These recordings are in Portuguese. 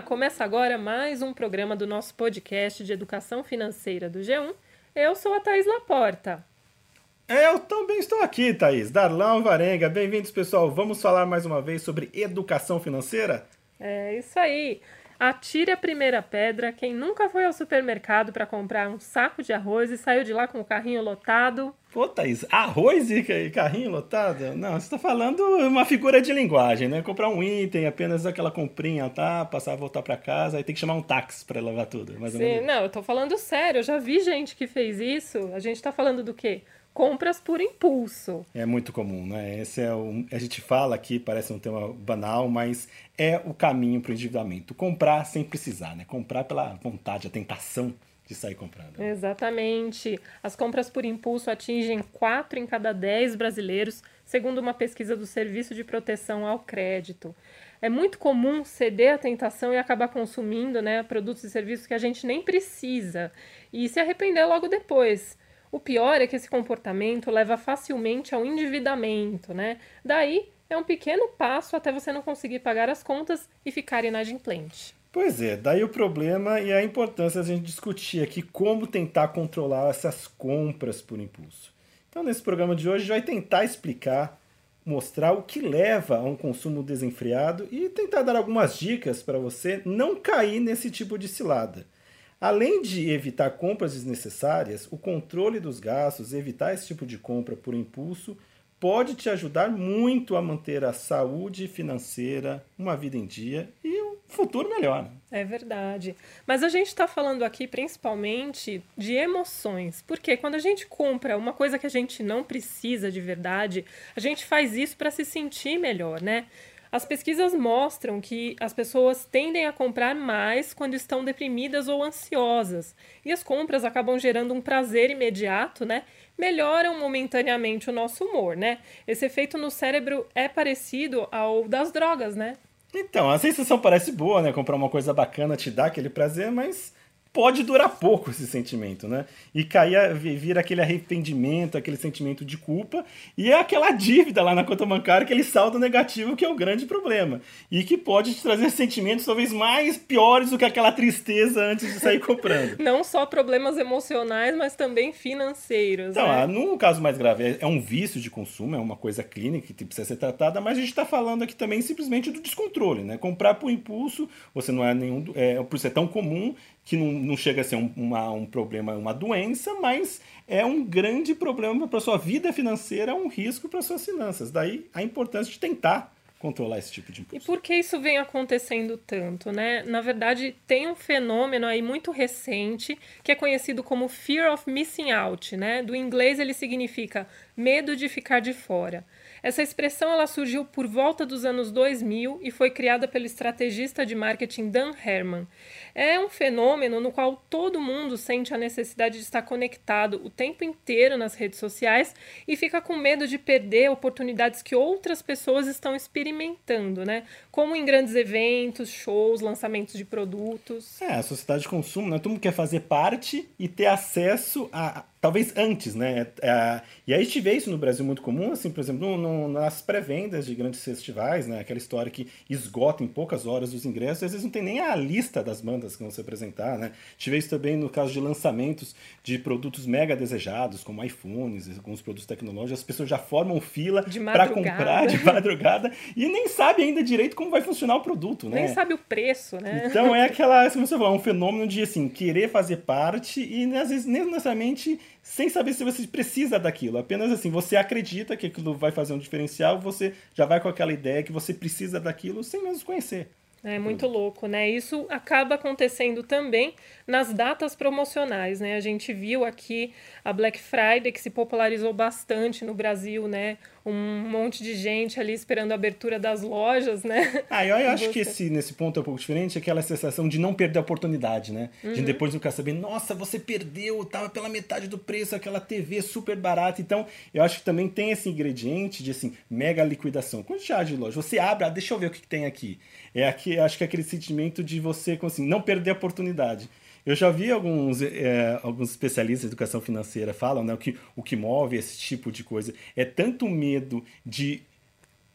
Olá, começa agora mais um programa do nosso podcast de educação financeira do G1. Eu sou a Thaís Laporta. Eu também estou aqui, Thaís. Darlão Varenga, bem-vindos, pessoal. Vamos falar mais uma vez sobre educação financeira? É isso aí. Atire a primeira pedra quem nunca foi ao supermercado para comprar um saco de arroz e saiu de lá com o carrinho lotado. Pô, Thaís, arroz e carrinho lotado? Não, você está falando uma figura de linguagem, né? Comprar um item, apenas aquela comprinha, tá? Passar, voltar para casa, aí tem que chamar um táxi para levar tudo. Mais Sim, não, eu tô falando sério, eu já vi gente que fez isso. A gente tá falando do quê? Compras por impulso. É muito comum, né? Esse é o, a gente fala aqui, parece um tema banal, mas é o caminho para o endividamento. Comprar sem precisar, né? Comprar pela vontade, a tentação de sair comprando. Exatamente. As compras por impulso atingem 4 em cada 10 brasileiros, segundo uma pesquisa do Serviço de Proteção ao Crédito. É muito comum ceder à tentação e acabar consumindo né, produtos e serviços que a gente nem precisa e se arrepender logo depois. O pior é que esse comportamento leva facilmente ao endividamento, né? Daí é um pequeno passo até você não conseguir pagar as contas e ficar inadimplente. Pois é, daí o problema e a importância a gente discutir aqui como tentar controlar essas compras por impulso. Então, nesse programa de hoje, a gente vai tentar explicar, mostrar o que leva a um consumo desenfreado e tentar dar algumas dicas para você não cair nesse tipo de cilada. Além de evitar compras desnecessárias, o controle dos gastos, evitar esse tipo de compra por impulso, pode te ajudar muito a manter a saúde financeira, uma vida em dia e um futuro melhor. Né? É verdade. Mas a gente está falando aqui principalmente de emoções, porque quando a gente compra uma coisa que a gente não precisa de verdade, a gente faz isso para se sentir melhor, né? As pesquisas mostram que as pessoas tendem a comprar mais quando estão deprimidas ou ansiosas. E as compras acabam gerando um prazer imediato, né? Melhoram momentaneamente o nosso humor, né? Esse efeito no cérebro é parecido ao das drogas, né? Então, a sensação parece boa, né? Comprar uma coisa bacana te dá aquele prazer, mas pode durar pouco esse sentimento, né? E cair, vir aquele arrependimento, aquele sentimento de culpa e é aquela dívida lá na conta bancária, aquele saldo negativo que é o grande problema e que pode te trazer sentimentos talvez mais piores do que aquela tristeza antes de sair comprando. Não só problemas emocionais, mas também financeiros. Então, né? no caso mais grave, é um vício de consumo, é uma coisa clínica que precisa ser tratada, mas a gente está falando aqui também simplesmente do descontrole, né? Comprar por impulso, você não é nenhum, é, por ser tão comum que não, não chega a ser um, uma, um problema, uma doença, mas é um grande problema para a sua vida financeira, um risco para suas finanças. Daí a importância de tentar controlar esse tipo de impulso. E por que isso vem acontecendo tanto, né? Na verdade, tem um fenômeno aí muito recente que é conhecido como fear of missing out, né? Do inglês ele significa medo de ficar de fora. Essa expressão ela surgiu por volta dos anos 2000 e foi criada pelo estrategista de marketing Dan Herman. É um fenômeno no qual todo mundo sente a necessidade de estar conectado o tempo inteiro nas redes sociais e fica com medo de perder oportunidades que outras pessoas estão experimentando, né? Como em grandes eventos, shows, lançamentos de produtos. É, a sociedade de consumo, né? Todo mundo quer fazer parte e ter acesso a, talvez antes, né? É, e aí a gente vê isso no Brasil muito comum, assim, por exemplo, no, no, nas pré-vendas de grandes festivais, né? Aquela história que esgota em poucas horas os ingressos, às vezes não tem nem a lista das bandas que vão se apresentar, né? A gente vê isso também no caso de lançamentos de produtos mega desejados, como iPhones, alguns produtos tecnológicos, as pessoas já formam fila para comprar de madrugada e nem sabe ainda direito como vai funcionar o produto, né? Nem sabe o preço, né? Então é aquela, como você falou, é um fenômeno de assim, querer fazer parte e às vezes nem necessariamente sem saber se você precisa daquilo. Apenas assim, você acredita que aquilo vai fazer um diferencial, você já vai com aquela ideia que você precisa daquilo sem mesmo conhecer. É muito louco, né? Isso acaba acontecendo também nas datas promocionais, né? A gente viu aqui a Black Friday que se popularizou bastante no Brasil, né? Um monte de gente ali esperando a abertura das lojas, né? Ah, eu, eu acho Você... que esse, nesse ponto é um pouco diferente, aquela sensação de não perder a oportunidade, né? Uhum. De depois ficar sabendo, nossa, você perdeu, tava pela metade do preço, aquela TV super barata. Então, eu acho que também tem esse ingrediente de assim, mega liquidação. Quando você de loja, você abre, ah, deixa eu ver o que, que tem aqui. É aqui, acho que é aquele sentimento de você assim, não perder a oportunidade. Eu já vi alguns, é, alguns especialistas em educação financeira falam né, que o que move esse tipo de coisa é tanto medo de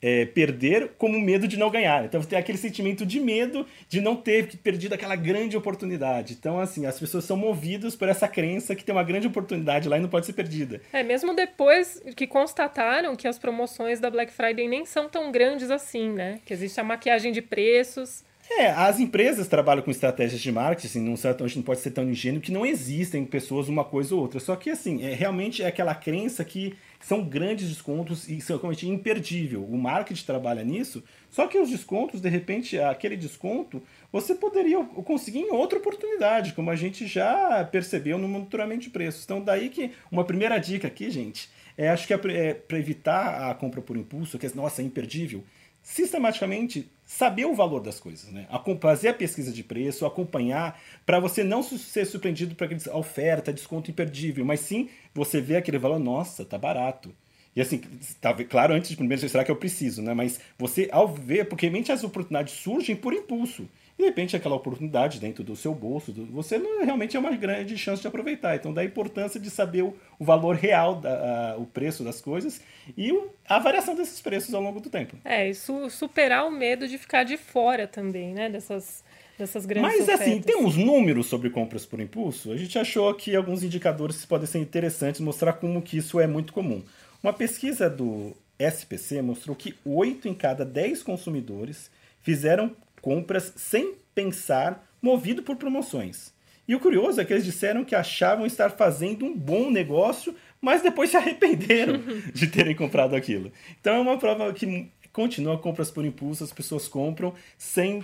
é, perder como medo de não ganhar. Então tem aquele sentimento de medo de não ter perdido aquela grande oportunidade. Então, assim, as pessoas são movidas por essa crença que tem uma grande oportunidade lá e não pode ser perdida. É, mesmo depois que constataram que as promoções da Black Friday nem são tão grandes assim, né? Que existe a maquiagem de preços. É, as empresas trabalham com estratégias de marketing, assim, não, a gente não pode ser tão ingênuo que não existem pessoas uma coisa ou outra. Só que, assim, é, realmente é aquela crença que são grandes descontos e são realmente imperdível. O marketing trabalha nisso, só que os descontos, de repente, aquele desconto, você poderia conseguir em outra oportunidade, como a gente já percebeu no monitoramento de preços. Então, daí que uma primeira dica aqui, gente, é acho que é para é, evitar a compra por impulso, que é, nossa, é imperdível, sistematicamente saber o valor das coisas, né? Fazer a pesquisa de preço, acompanhar, para você não ser surpreendido por aquela oferta, desconto imperdível, mas sim você ver aquele valor, nossa, tá barato. E assim, tá, claro, antes de primeiro, será que eu preciso, né? Mas você, ao ver, porque realmente as oportunidades surgem por impulso. E de repente aquela oportunidade dentro do seu bolso, você não realmente é uma grande chance de aproveitar. Então, da importância de saber o, o valor real, da, a, o preço das coisas e o, a variação desses preços ao longo do tempo. É, isso superar o medo de ficar de fora também, né? Dessas, dessas grandes Mas ofertas. assim, tem uns números sobre compras por impulso. A gente achou aqui alguns indicadores que podem ser interessantes, mostrar como que isso é muito comum. Uma pesquisa do SPC mostrou que 8 em cada 10 consumidores fizeram compras sem pensar, movido por promoções. E o curioso é que eles disseram que achavam estar fazendo um bom negócio, mas depois se arrependeram de terem comprado aquilo. Então é uma prova que continua compras por impulso, as pessoas compram sem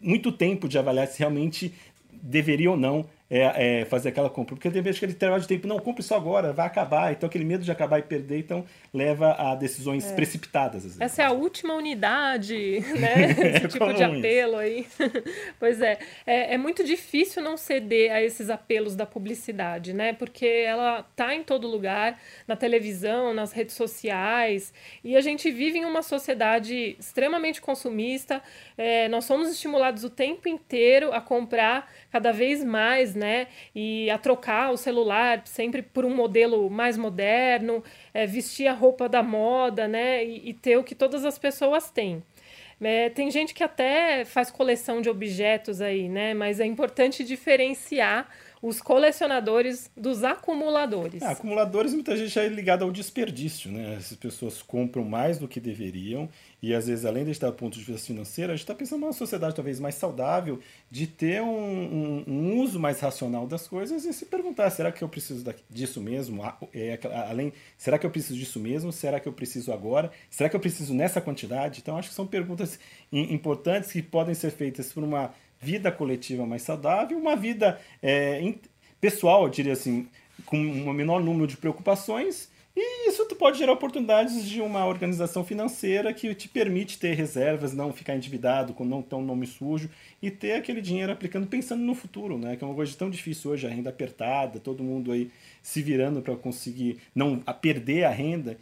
muito tempo de avaliar se realmente deveria ou não é, é, fazer aquela compra. Porque tem vezes que ele intervalo de tempo, não, compre só agora, vai acabar. Então aquele medo de acabar e perder, então leva a decisões é. precipitadas. Às vezes. Essa é a última unidade, né? Esse tipo de apelo aí. pois é. é, é muito difícil não ceder a esses apelos da publicidade, né? Porque ela tá em todo lugar, na televisão, nas redes sociais, e a gente vive em uma sociedade extremamente consumista. É, nós somos estimulados o tempo inteiro a comprar cada vez mais, né? E a trocar o celular sempre por um modelo mais moderno, é, vestir a roupa da moda, né? E, e ter o que todas as pessoas têm. É, tem gente que até faz coleção de objetos aí, né? Mas é importante diferenciar os colecionadores dos acumuladores. Ah, acumuladores muita gente é ligado ao desperdício, né? Essas pessoas compram mais do que deveriam e às vezes, além de estar do ponto de vista financeiro, a gente está pensando numa sociedade talvez mais saudável, de ter um, um, um, uso mais racional das coisas e se perguntar, será que eu preciso disso mesmo? É, além, será que eu preciso disso mesmo? Será que eu preciso agora? Será que eu preciso nessa quantidade? Então, acho que são perguntas importantes que podem ser feitas por uma vida coletiva mais saudável, uma vida é, pessoal, eu diria assim, com um menor número de preocupações. E isso pode gerar oportunidades de uma organização financeira que te permite ter reservas, não ficar endividado, com não ter um nome sujo e ter aquele dinheiro aplicando pensando no futuro, né? Que é uma coisa tão difícil hoje, a renda apertada, todo mundo aí se virando para conseguir não perder a renda.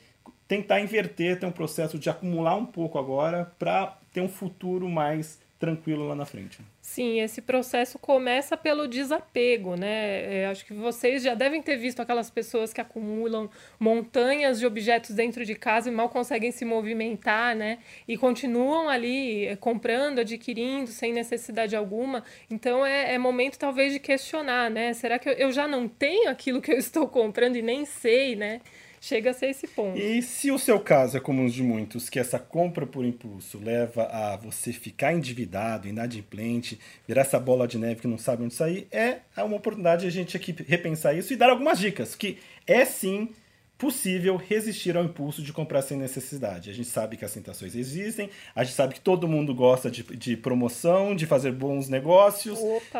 Tentar inverter, ter um processo de acumular um pouco agora para ter um futuro mais tranquilo lá na frente. Sim, esse processo começa pelo desapego, né? É, acho que vocês já devem ter visto aquelas pessoas que acumulam montanhas de objetos dentro de casa e mal conseguem se movimentar, né? E continuam ali é, comprando, adquirindo sem necessidade alguma. Então é, é momento talvez de questionar, né? Será que eu, eu já não tenho aquilo que eu estou comprando e nem sei, né? Chega a ser esse ponto. E se o seu caso é como os de muitos, que essa compra por impulso leva a você ficar endividado, inadimplente, virar essa bola de neve que não sabe onde sair, é uma oportunidade de a gente aqui repensar isso e dar algumas dicas, que é sim possível resistir ao impulso de comprar sem necessidade. A gente sabe que as tentações existem, a gente sabe que todo mundo gosta de, de promoção, de fazer bons negócios,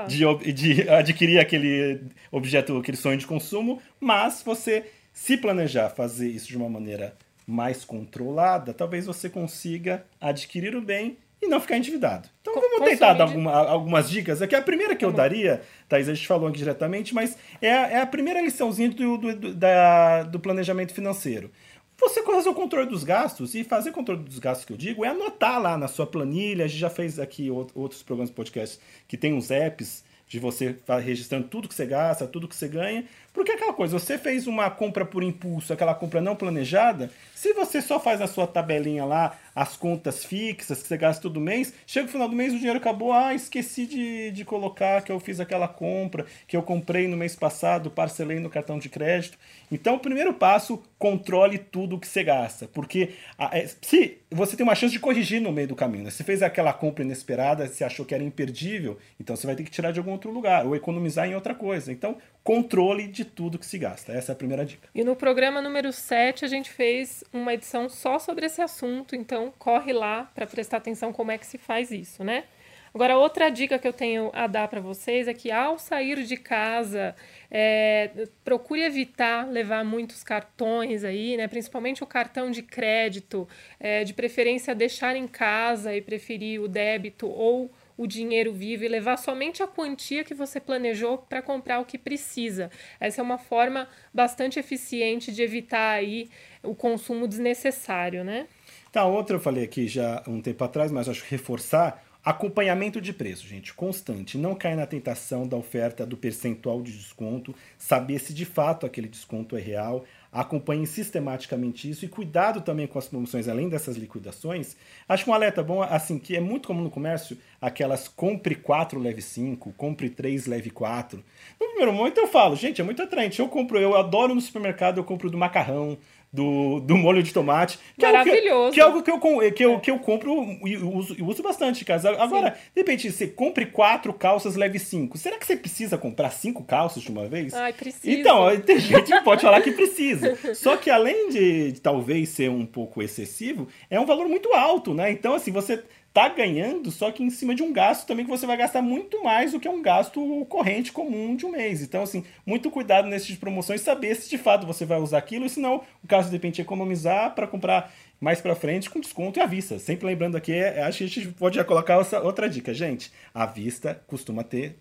de, de adquirir aquele objeto, aquele sonho de consumo, mas você se planejar fazer isso de uma maneira mais controlada, talvez você consiga adquirir o bem e não ficar endividado. Então vamos tentar dar alguma, algumas dicas. Aqui a primeira que eu daria, Thaís, a gente falou aqui diretamente, mas é a, é a primeira liçãozinha do, do, do, da, do planejamento financeiro. Você fazer o controle dos gastos, e fazer controle dos gastos que eu digo é anotar lá na sua planilha. A gente já fez aqui outros programas de podcast que tem uns apps de você tá registrando tudo que você gasta, tudo que você ganha, porque aquela coisa, você fez uma compra por impulso, aquela compra não planejada, se você só faz a sua tabelinha lá, as contas fixas que você gasta todo mês, chega no final do mês o dinheiro acabou, ah, esqueci de, de colocar que eu fiz aquela compra, que eu comprei no mês passado, parcelei no cartão de crédito. Então, o primeiro passo, controle tudo que você gasta, porque é, se você tem uma chance de corrigir no meio do caminho, né? Você fez aquela compra inesperada, você achou que era imperdível, então você vai ter que tirar de algum outro lugar ou economizar em outra coisa. Então, controle de tudo que se gasta. Essa é a primeira dica. E no programa número 7 a gente fez uma edição só sobre esse assunto, então corre lá para prestar atenção como é que se faz isso, né? Agora, outra dica que eu tenho a dar para vocês é que ao sair de casa, é, procure evitar levar muitos cartões aí, né? Principalmente o cartão de crédito, é, de preferência deixar em casa e preferir o débito ou o dinheiro vivo e levar somente a quantia que você planejou para comprar o que precisa. Essa é uma forma bastante eficiente de evitar aí o consumo desnecessário, né? Tá, outra eu falei aqui já um tempo atrás, mas acho que reforçar Acompanhamento de preço, gente, constante. Não cair na tentação da oferta do percentual de desconto, saber se de fato aquele desconto é real. Acompanhe sistematicamente isso e cuidado também com as promoções, além dessas liquidações. Acho um alerta bom, assim, que é muito comum no comércio, aquelas compre 4, leve 5, compre 3, leve 4. No primeiro momento eu falo, gente, é muito atraente. Eu compro, eu adoro no supermercado, eu compro do macarrão, do, do molho de tomate. Que Maravilhoso. É, que, é algo que eu, que eu, que eu compro e uso, uso bastante, cara. Agora, Sim. de repente, você compre quatro calças, leve cinco. Será que você precisa comprar cinco calças de uma vez? Ai, precisa. Então, tem gente que pode falar que precisa. Só que além de talvez ser um pouco excessivo, é um valor muito alto, né? Então, assim, você tá ganhando, só que em cima de um gasto também que você vai gastar muito mais do que um gasto corrente comum de um mês. Então, assim, muito cuidado nesse tipo promoções, saber se de fato você vai usar aquilo, e se não, o caso de repente é economizar para comprar mais para frente com desconto e à vista. Sempre lembrando aqui, é, acho que a gente pode já colocar outra dica, gente. A vista costuma ter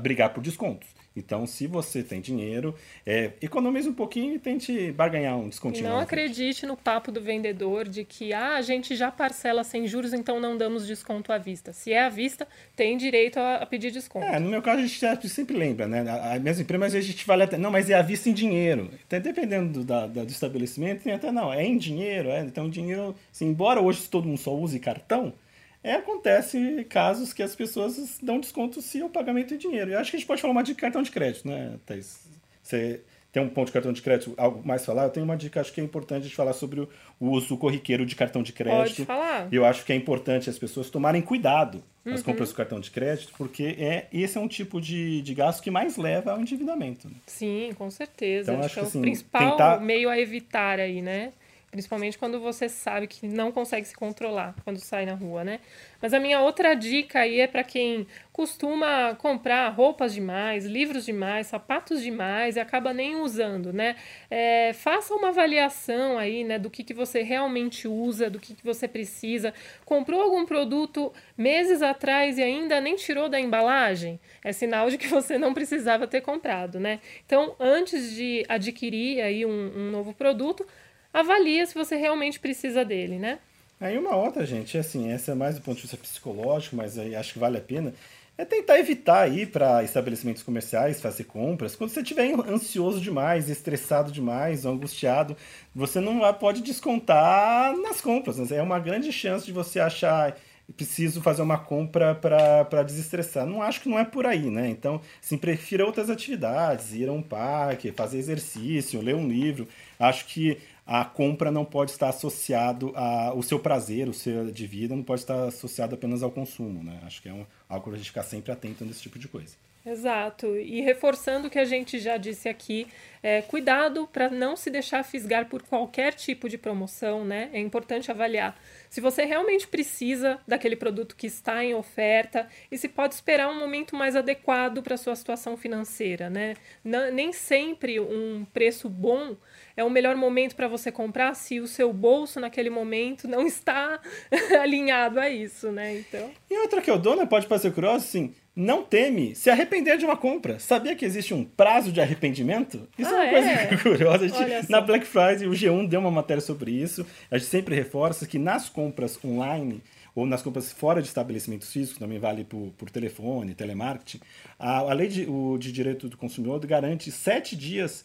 brigar por descontos. Então, se você tem dinheiro, é, economize um pouquinho e tente barganhar um descontinho. Não acredite no papo do vendedor de que ah, a gente já parcela sem juros, então não damos desconto à vista. Se é à vista, tem direito a, a pedir desconto. É, no meu caso, a gente sempre lembra, né? A mesma empresa, mas a gente vale até. Não, mas é à vista em dinheiro. Então, dependendo do, da, do estabelecimento, tem até não, é em dinheiro, é. Então, dinheiro, assim, embora hoje todo mundo só use cartão, é, acontece casos que as pessoas dão desconto se o pagamento é dinheiro. Eu acho que a gente pode falar uma de cartão de crédito, né, Thaís? Você tem um ponto de cartão de crédito, algo mais falar? Eu tenho uma dica, acho que é importante de falar sobre o uso corriqueiro de cartão de crédito. Pode falar. Eu acho que é importante as pessoas tomarem cuidado nas uhum. compras do cartão de crédito, porque é, esse é um tipo de, de gasto que mais leva ao endividamento. Né? Sim, com certeza. Então, acho, acho que, é o assim, principal tentar... meio a evitar aí, né? Principalmente quando você sabe que não consegue se controlar quando sai na rua, né? Mas a minha outra dica aí é para quem costuma comprar roupas demais, livros demais, sapatos demais e acaba nem usando, né? É, faça uma avaliação aí, né, do que, que você realmente usa, do que, que você precisa. Comprou algum produto meses atrás e ainda nem tirou da embalagem? É sinal de que você não precisava ter comprado, né? Então, antes de adquirir aí um, um novo produto, avalia se você realmente precisa dele, né? Aí uma outra, gente, assim, essa é mais do ponto de vista psicológico, mas acho que vale a pena, é tentar evitar ir para estabelecimentos comerciais, fazer compras. Quando você estiver ansioso demais, estressado demais, angustiado, você não pode descontar nas compras. Né? É uma grande chance de você achar preciso fazer uma compra para desestressar. Não acho que não é por aí, né? Então, assim, prefira outras atividades, ir a um parque, fazer exercício, ler um livro. Acho que a compra não pode estar associado ao seu prazer, o seu de vida, não pode estar associado apenas ao consumo, né? Acho que é um, algo para a gente ficar sempre atento nesse tipo de coisa. Exato. E reforçando o que a gente já disse aqui, é, cuidado para não se deixar fisgar por qualquer tipo de promoção, né? É importante avaliar se você realmente precisa daquele produto que está em oferta e se pode esperar um momento mais adequado para sua situação financeira, né? Nem sempre um preço bom é o melhor momento para você comprar se o seu bolso naquele momento não está alinhado a isso, né? Então. E outra que eu dou, né? Pode parecer curioso, assim não teme se arrepender de uma compra. Sabia que existe um prazo de arrependimento? Isso ah, é uma coisa é? curiosa. Gente, na Black Friday, o G1 deu uma matéria sobre isso. A gente sempre reforça que nas compras online, ou nas compras fora de estabelecimentos físicos, também vale por, por telefone, telemarketing, a, a lei de, o, de direito do consumidor garante sete dias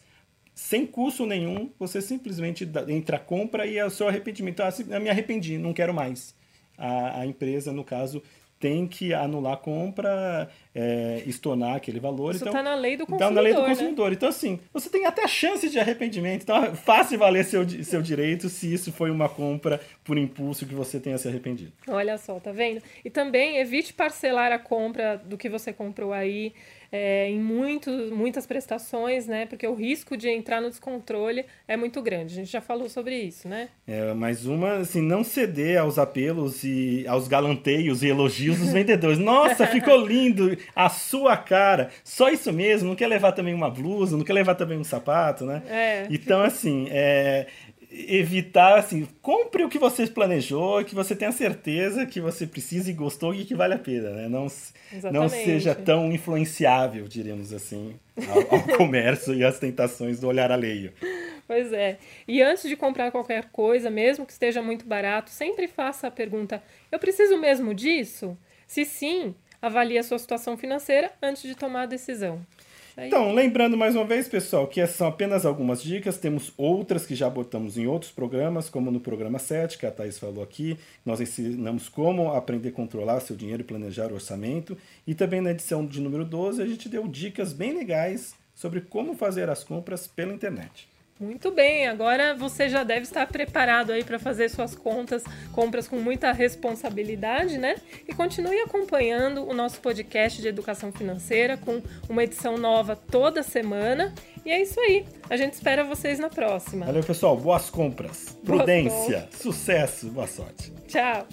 sem custo nenhum, você simplesmente entra a compra e é o seu arrependimento. Ah, eu me arrependi, não quero mais. A, a empresa, no caso, tem que anular a compra, é, estornar aquele valor. Isso está então, na lei do consumidor. Tá na lei do consumidor. Né? Então, assim, você tem até chance de arrependimento. Então, faça valer seu, seu direito se isso foi uma compra por impulso que você tenha se arrependido. Olha só, tá vendo? E também evite parcelar a compra do que você comprou aí é, em muito, muitas prestações, né? Porque o risco de entrar no descontrole é muito grande. A gente já falou sobre isso, né? É, mais uma, assim, não ceder aos apelos e aos galanteios e elogios dos vendedores. Nossa, ficou lindo! A sua cara! Só isso mesmo? Não quer levar também uma blusa? Não quer levar também um sapato, né? É. Então, assim, é, evitar, assim, compre o que você planejou, que você tenha certeza que você precisa e gostou e que vale a pena, né? Não, não seja tão influenciável, diríamos assim, ao, ao comércio e às tentações do olhar alheio. Pois é. E antes de comprar qualquer coisa, mesmo que esteja muito barato, sempre faça a pergunta: eu preciso mesmo disso? Se sim, avalie a sua situação financeira antes de tomar a decisão. Então, lembrando mais uma vez, pessoal, que essas são apenas algumas dicas, temos outras que já botamos em outros programas, como no programa 7, que a Thais falou aqui, nós ensinamos como aprender a controlar seu dinheiro e planejar o orçamento, e também na edição de número 12 a gente deu dicas bem legais sobre como fazer as compras pela internet. Muito bem, agora você já deve estar preparado aí para fazer suas contas, compras com muita responsabilidade, né? E continue acompanhando o nosso podcast de educação financeira com uma edição nova toda semana. E é isso aí. A gente espera vocês na próxima. Valeu, pessoal. Boas compras. Boas Prudência, compras. sucesso, boa sorte. Tchau.